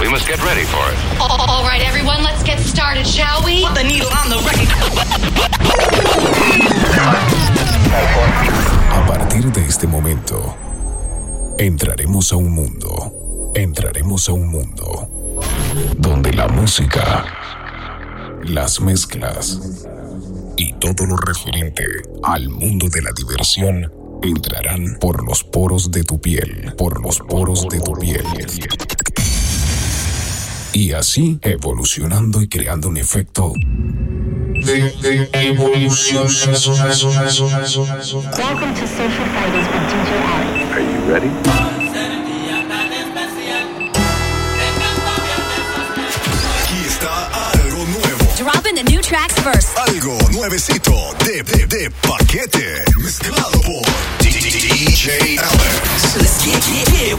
we must get ready for it. All right, everyone, let's get started, shall we? Put the needle on the record. A partir de este momento, entraremos a un mundo. Entraremos a un mundo donde la música, las mezclas y todo lo referente al mundo de la diversión entrarán por los poros de tu piel, por los poros de tu piel. Y así evolucionando y creando un efecto de, de evolución. Welcome to Social Fridays with DJ Alex. Are you ready? Aquí está algo nuevo, Dropping the new tracks first. algo nuevecito de, de, de paquete, mezclado por DJ Alex. Let's get, get, get.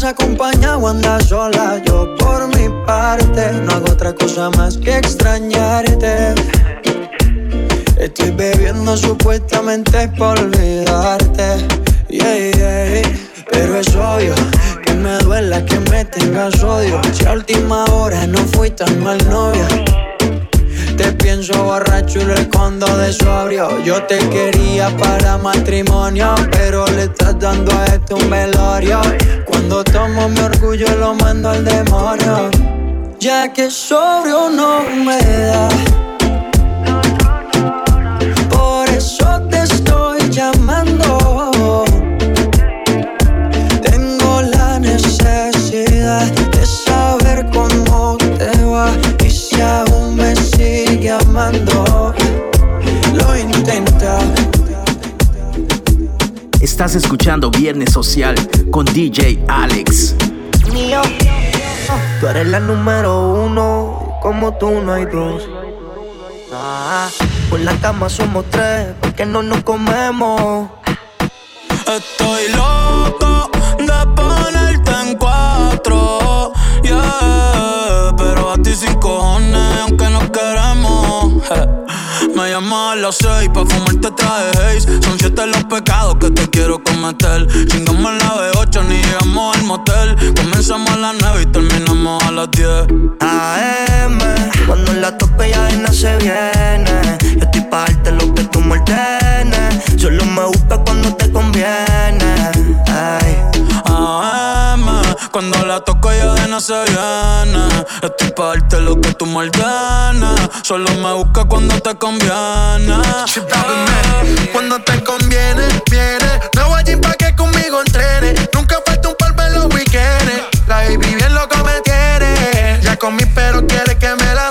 Andas acompañado o andas sola, yo por mi parte no hago otra cosa más que extrañarte. Estoy bebiendo supuestamente por olvidarte. Yeah, yeah. Pero es obvio que me duela que me tengas odio. Si a última hora no fui tan mal novia. Te pienso borracho y lo escondo de sobrio. Yo te quería para matrimonio, pero le estás dando a esto un velorio. Cuando tomo mi orgullo lo mando al demonio. Ya que sobrio no me da. Estás escuchando Viernes Social con DJ Alex. Mío. Tú eres la número uno, como tú no hay dos. Ah, por la cama somos tres, porque no nos comemos. Estoy loco de ponerte las seis pa' fumarte traje haze Son siete los pecados que te quiero cometer Chingamos la B8, ni llegamos al motel Comenzamos a las nueve y terminamos a las 10 AM, cuando la tope ya de nada se viene. Yo estoy pa' darte lo que tú me ordenes. Solo me busca cuando te conviene. Ay. AM, cuando la toco ya de no se viene Estoy pa' darte lo que tú ordenes Solo me busca cuando te conviene Cuando te conviene, viene. No voy allí pa' que conmigo entrene. Nunca falta un polvo en los weekends. La baby bien loco me tiene. Ya comí, pero quiere que me la.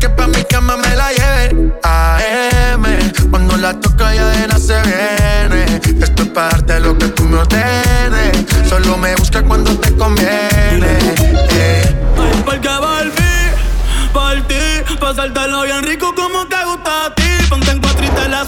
Que pa' mi cama me la lleve. AM, cuando la toco ya de nada se viene. Esto es para darte lo que tú me ordenes. Solo me busca cuando te conviene. Eh. Porque volví por ti Pasártelo bien rico como te gusta a ti Ponte en cuatro y te la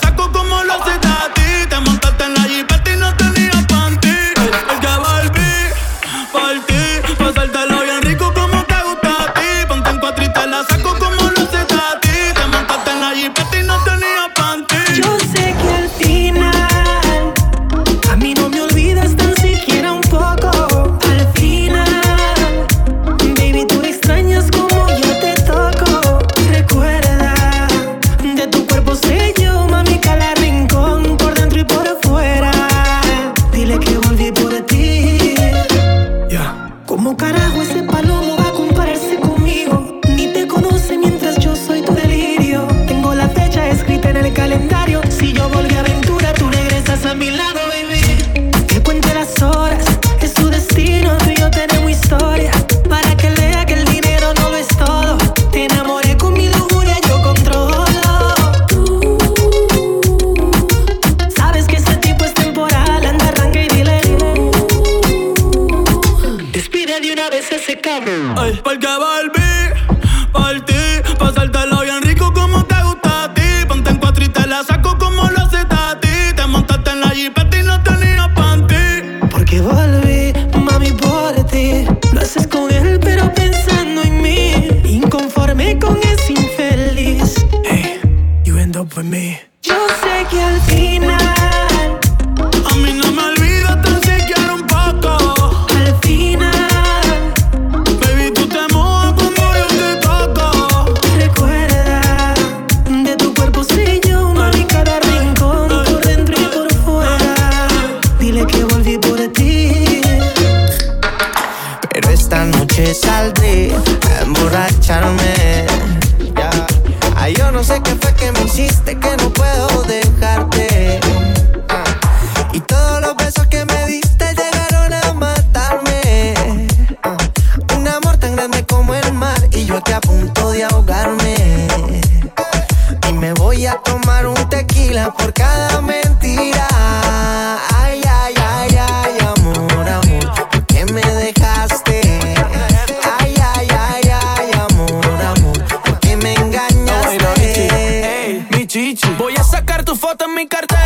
chichi. Voy a sacar tu foto en mi cartera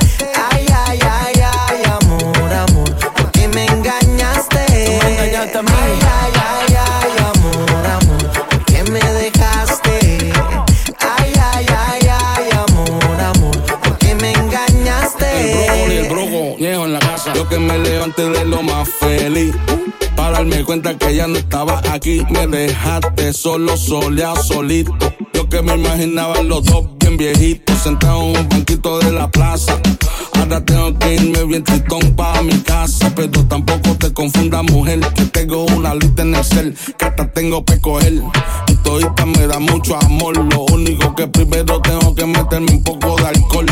Que me levanté de lo más feliz. Para darme cuenta que ya no estaba aquí, me dejaste solo, solea, solito. Yo que me imaginaba los dos bien viejitos, sentados en un banquito de la plaza. Ahora tengo que irme bien tritón para mi casa, pero tampoco te confundas, mujer, que tengo una lista en el cel, que hasta tengo que coger. Y todita me da mucho amor, lo único que primero tengo que meterme un poco de alcohol.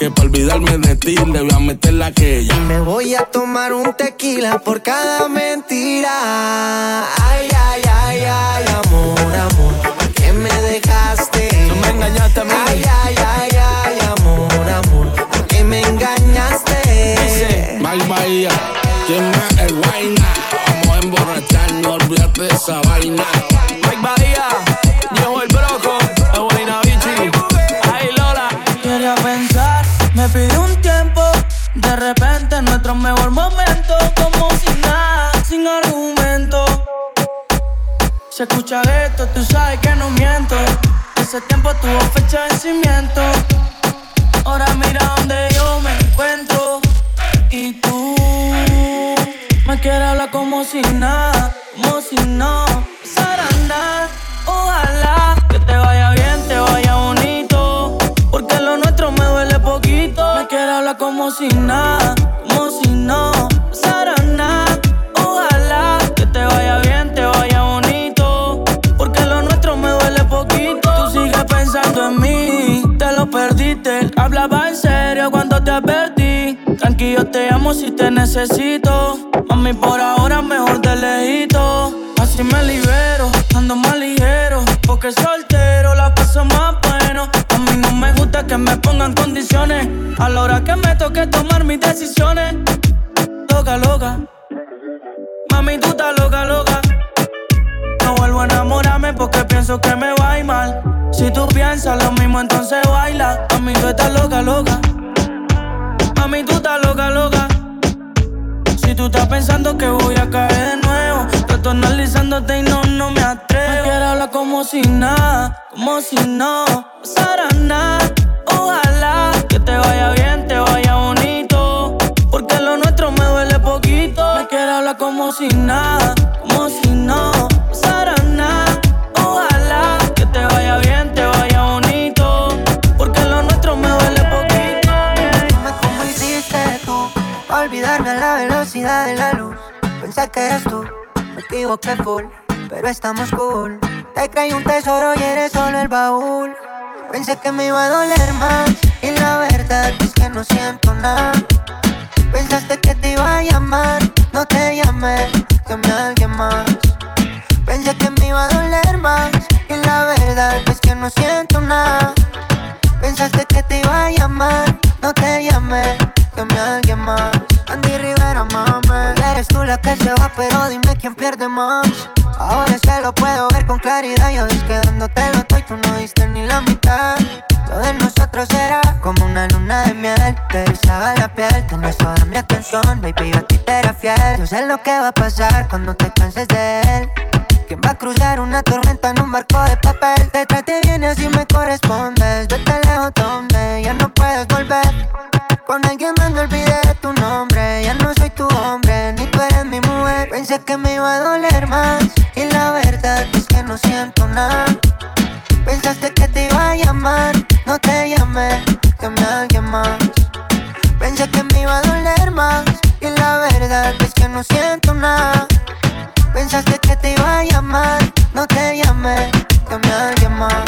Que para olvidarme de ti le voy a meter la que ella. Me voy a tomar un tequila por cada mentira. Ay, ay, ay, ay, amor, amor, ¿por qué me dejaste? Tú me engañaste a mí. Ay, ay, ay, ay, tú sabes que no miento. Ese tiempo Tranquilo, te amo si te necesito. Mami, por ahora mejor de lejito. Así me libero, ando más ligero. Porque soltero la paso más bueno. A mí no me gusta que me pongan condiciones. A la hora que me toque tomar mis decisiones. Como si nada, como si no pasara nada. Ojalá que te vaya bien, te vaya bonito. Porque lo nuestro me duele poquito. Me quiero hablar como si nada, como si no pasara nada. Ojalá que te vaya bien, te vaya bonito. Porque lo nuestro me duele poquito. velocidad de la luz. Pensé que eres tú, me equivoqué full, pero estamos cool. Te creí un tesoro y eres solo el baúl. Pensé que me iba a doler más y la verdad es que no siento nada. Pensaste que te iba a llamar, no te llamé, llamé a alguien más. Pensé que me iba a doler más y la verdad es que no siento nada. Pensaste que te iba a llamar, no te llamé, llamé a alguien más. Andy Rivera, mame, eres tú la que se va, pero dime quién pierde más. Ahora se lo puedo ver con claridad, yo es que dándote lo estoy, tú no diste ni la mitad. Lo de nosotros era como una luna de miel, te rizaba la piel, tenés toda mi atención, baby, yo a ti te era fiel. Yo sé lo que va a pasar cuando te canses de él. ¿Quién va a cruzar una tormenta en un barco de papel? Te trate bien y así me correspondes. Vete lejos donde ya no puedes volver. Con alguien más me olvidé no siento nada. Pensaste que te iba a llamar, no te llamé, llamé a alguien más. Pensé que me iba a doler más. Y la verdad es que no siento nada. Pensaste que te iba a llamar, no te llamé, llamé a alguien más.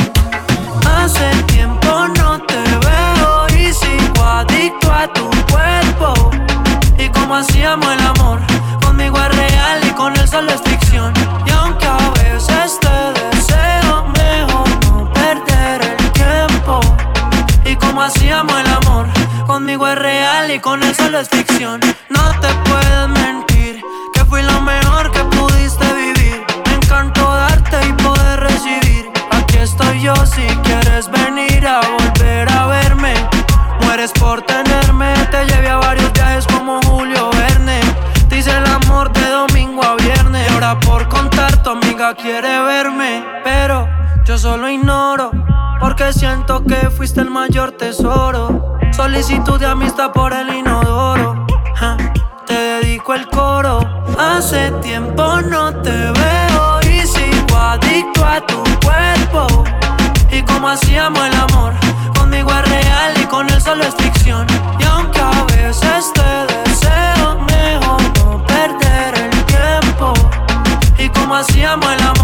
Hace tiempo no te veo y sigo adicto a tu cuerpo. Y como hacíamos el amor, conmigo es real y con él solo es conmigo es real y con él solo es ficción. No te puedes mentir, que fui lo mejor que pudiste vivir. Me encantó darte y poder recibir. Aquí estoy yo si quieres venir a volver a verme. Mueres por tenerme, te llevé a varios viajes como Julio Verne. Te hice el amor de domingo a viernes. Ahora por contar, tu amiga quiere verme. Pero yo solo ignoro, porque siento que fuiste el mayor tesoro. Solicitud de amistad por el inodoro. Te dedico el coro. Hace tiempo no te veo y sigo adicto a tu cuerpo. Y como hacíamos el amor, conmigo es real y con él solo es ficción. Y aunque a veces te deseo, mejor no perder el tiempo. Y como hacíamos el amor,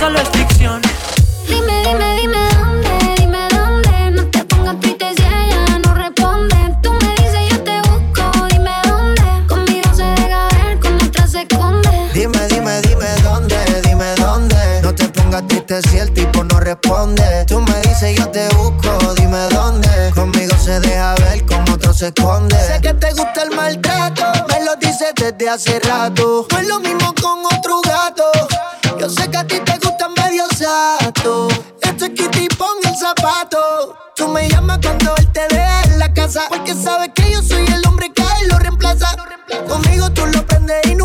solo es si el tipo no responde. Tú me dices, yo te busco, dime dónde. Conmigo se deja ver, con otro se esconde. Sé que te gusta el maltrato, me lo dices desde hace rato. No es lo mismo con otro gato. Yo sé que a ti te gustan medio sato. Esto es Kitty, pon el zapato. Tú me llamas cuando él te deja en la casa. Porque sabes que yo soy el hombre que él lo reemplaza. Conmigo tú lo prendes y nunca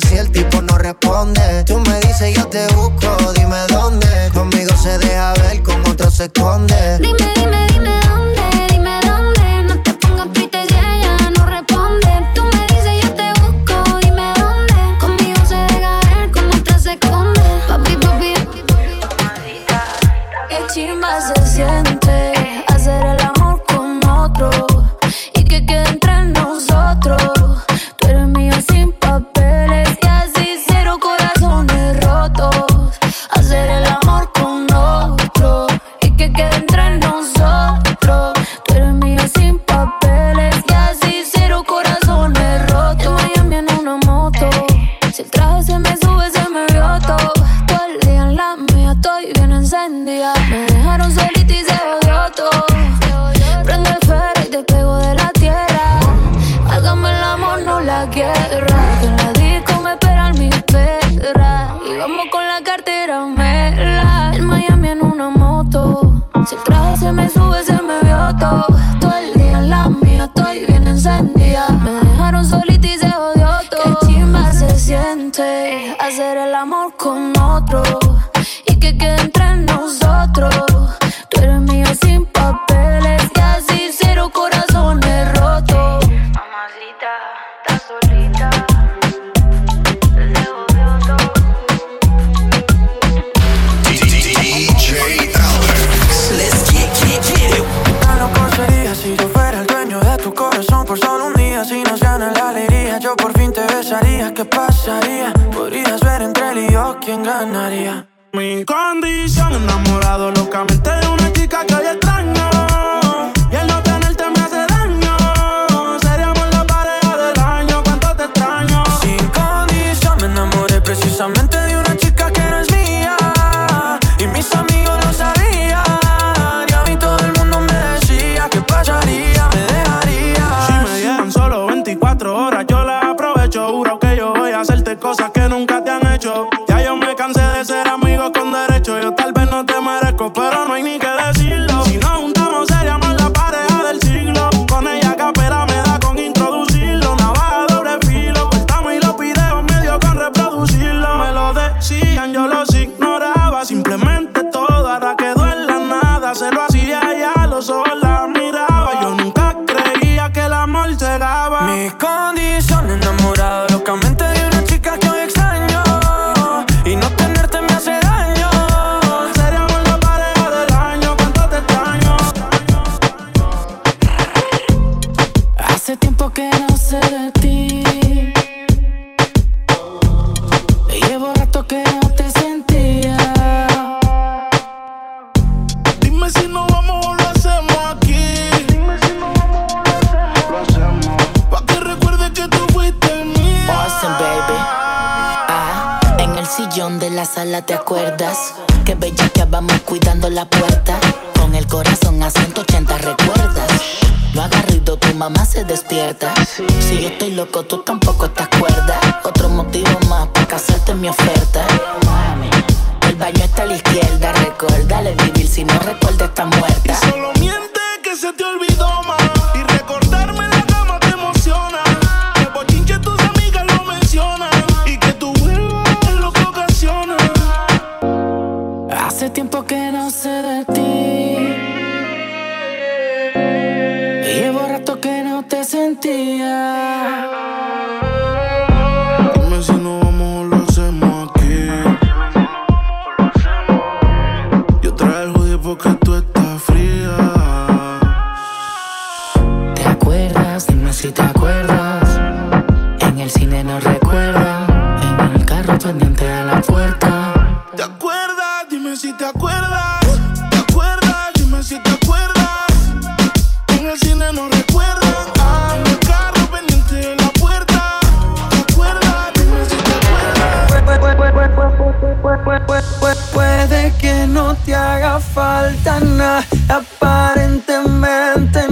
Si el tipo no responde. Tú me dices, yo te busco, dime dónde. Conmigo se deja ver, con otro se esconde. Dime, dime, quiera. Que la disco me esperan mi perra. Y vamos con la cartera mela. En Miami en una moto. Si el traje se me sube, se me vio todo. Todo el día en la mía, estoy bien encendida. Me dejaron solita y se jodió todo. Qué chimba se siente hacer el amor con otro. Entre él y yo quién ganaría. Mi condición enamorado locamente de una chica que hoy extraño. Y el no tenerte me hace daño. Seríamos la pareja del año, cuánto te extraño. Sin condición me enamoré precisamente de una chica que no es mía. Y mis amigos lo sabían. Y a mí todo el mundo me decía que pasaría, me dejaría. Si me dieran solo 24 horas, yo las aprovecho. Juro que yo voy a hacerte cosas que nunca mamá se despierta. Si yo estoy loco, tú tampoco te acuerdas. Otro motivo más para casarte mi oferta. El baño está a la izquierda, recuérdale vivir si no recuerda está muerta. Solo miente que se te olvidó más. En el cine no recuerdan. En el carro pendiente a la puerta. ¿Te acuerdas? Dime si te acuerdas. ¿Te acuerdas? Dime si te acuerdas. En el cine no recuerdan. Ah, en el carro pendiente de la puerta. ¿Te acuerdas? Dime si te Puede que no te haga falta nada, aparentemente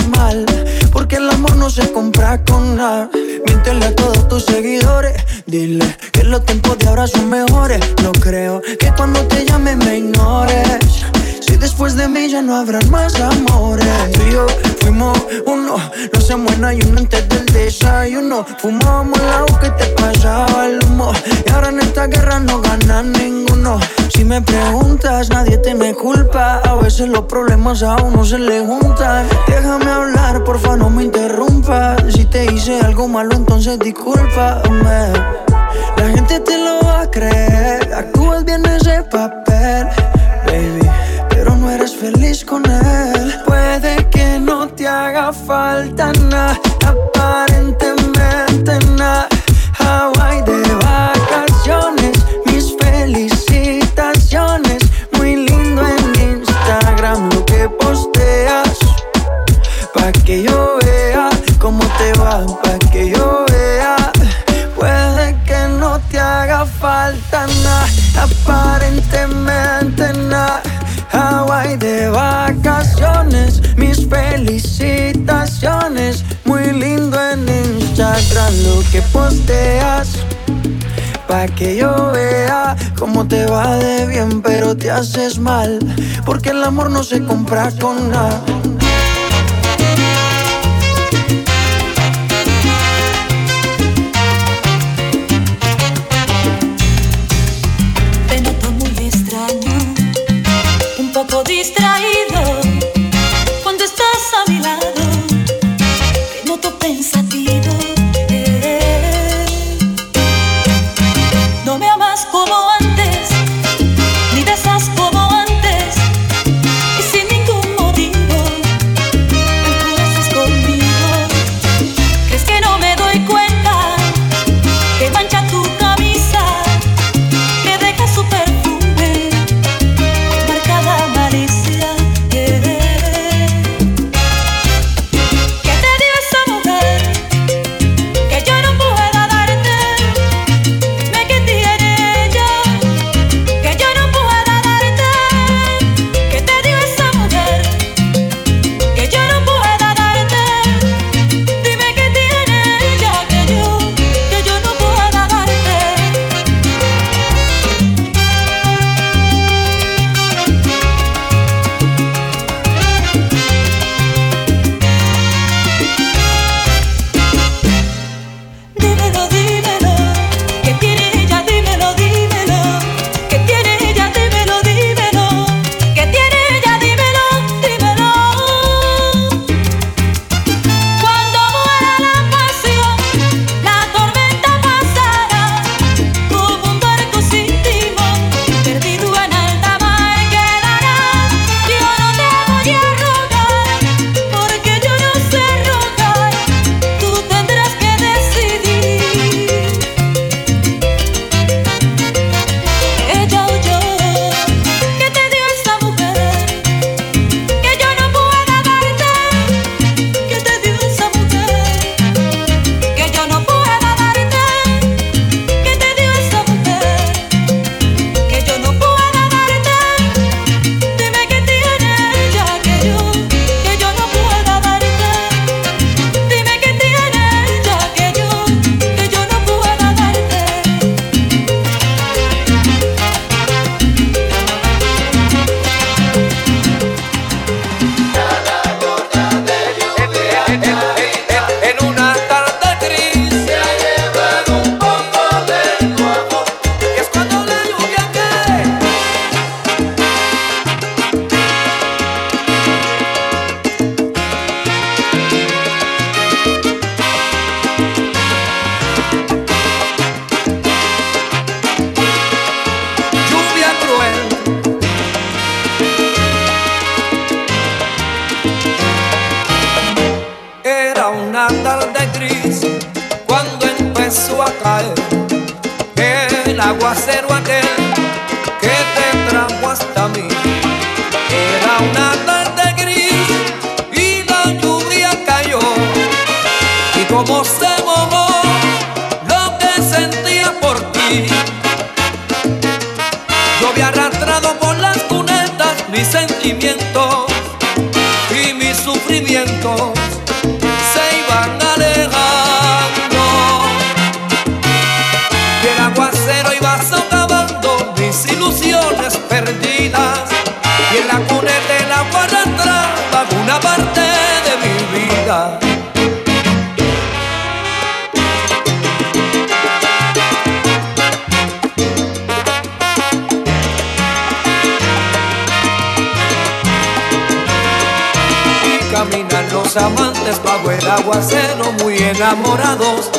no se compra con nada. Miéntele a todos tus seguidores. Dile que los tiempos de ahora son mejores. No creo que cuando te llame me ignores. Si después de mí ya no habrán más amores. Tú y yo fuimos uno. No hacemos en ayuno antes del desayuno. Fumábamos el agua que te pasaba el humo. Y ahora en esta guerra no gana ninguno. Si me preguntas, nadie te me culpa. A veces los problemas a uno se le juntan. Déjame hablar, porfa, no me interrumpas. Si te hice algo malo, entonces discúlpame. La gente te lo va que yo vea cómo te va de bien, pero te haces mal. Porque el amor no se compra con nada. bajo el aguacero muy enamorados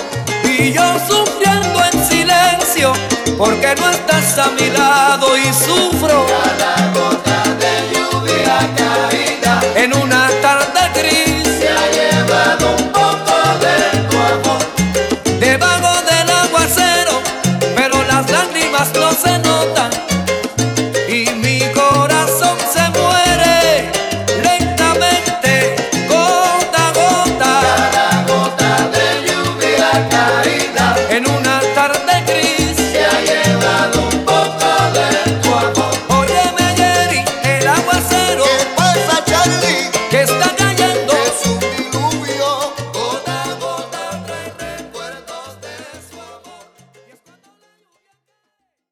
y yo sufriendo en silencio porque no estás a mi lado y sufro cada gota.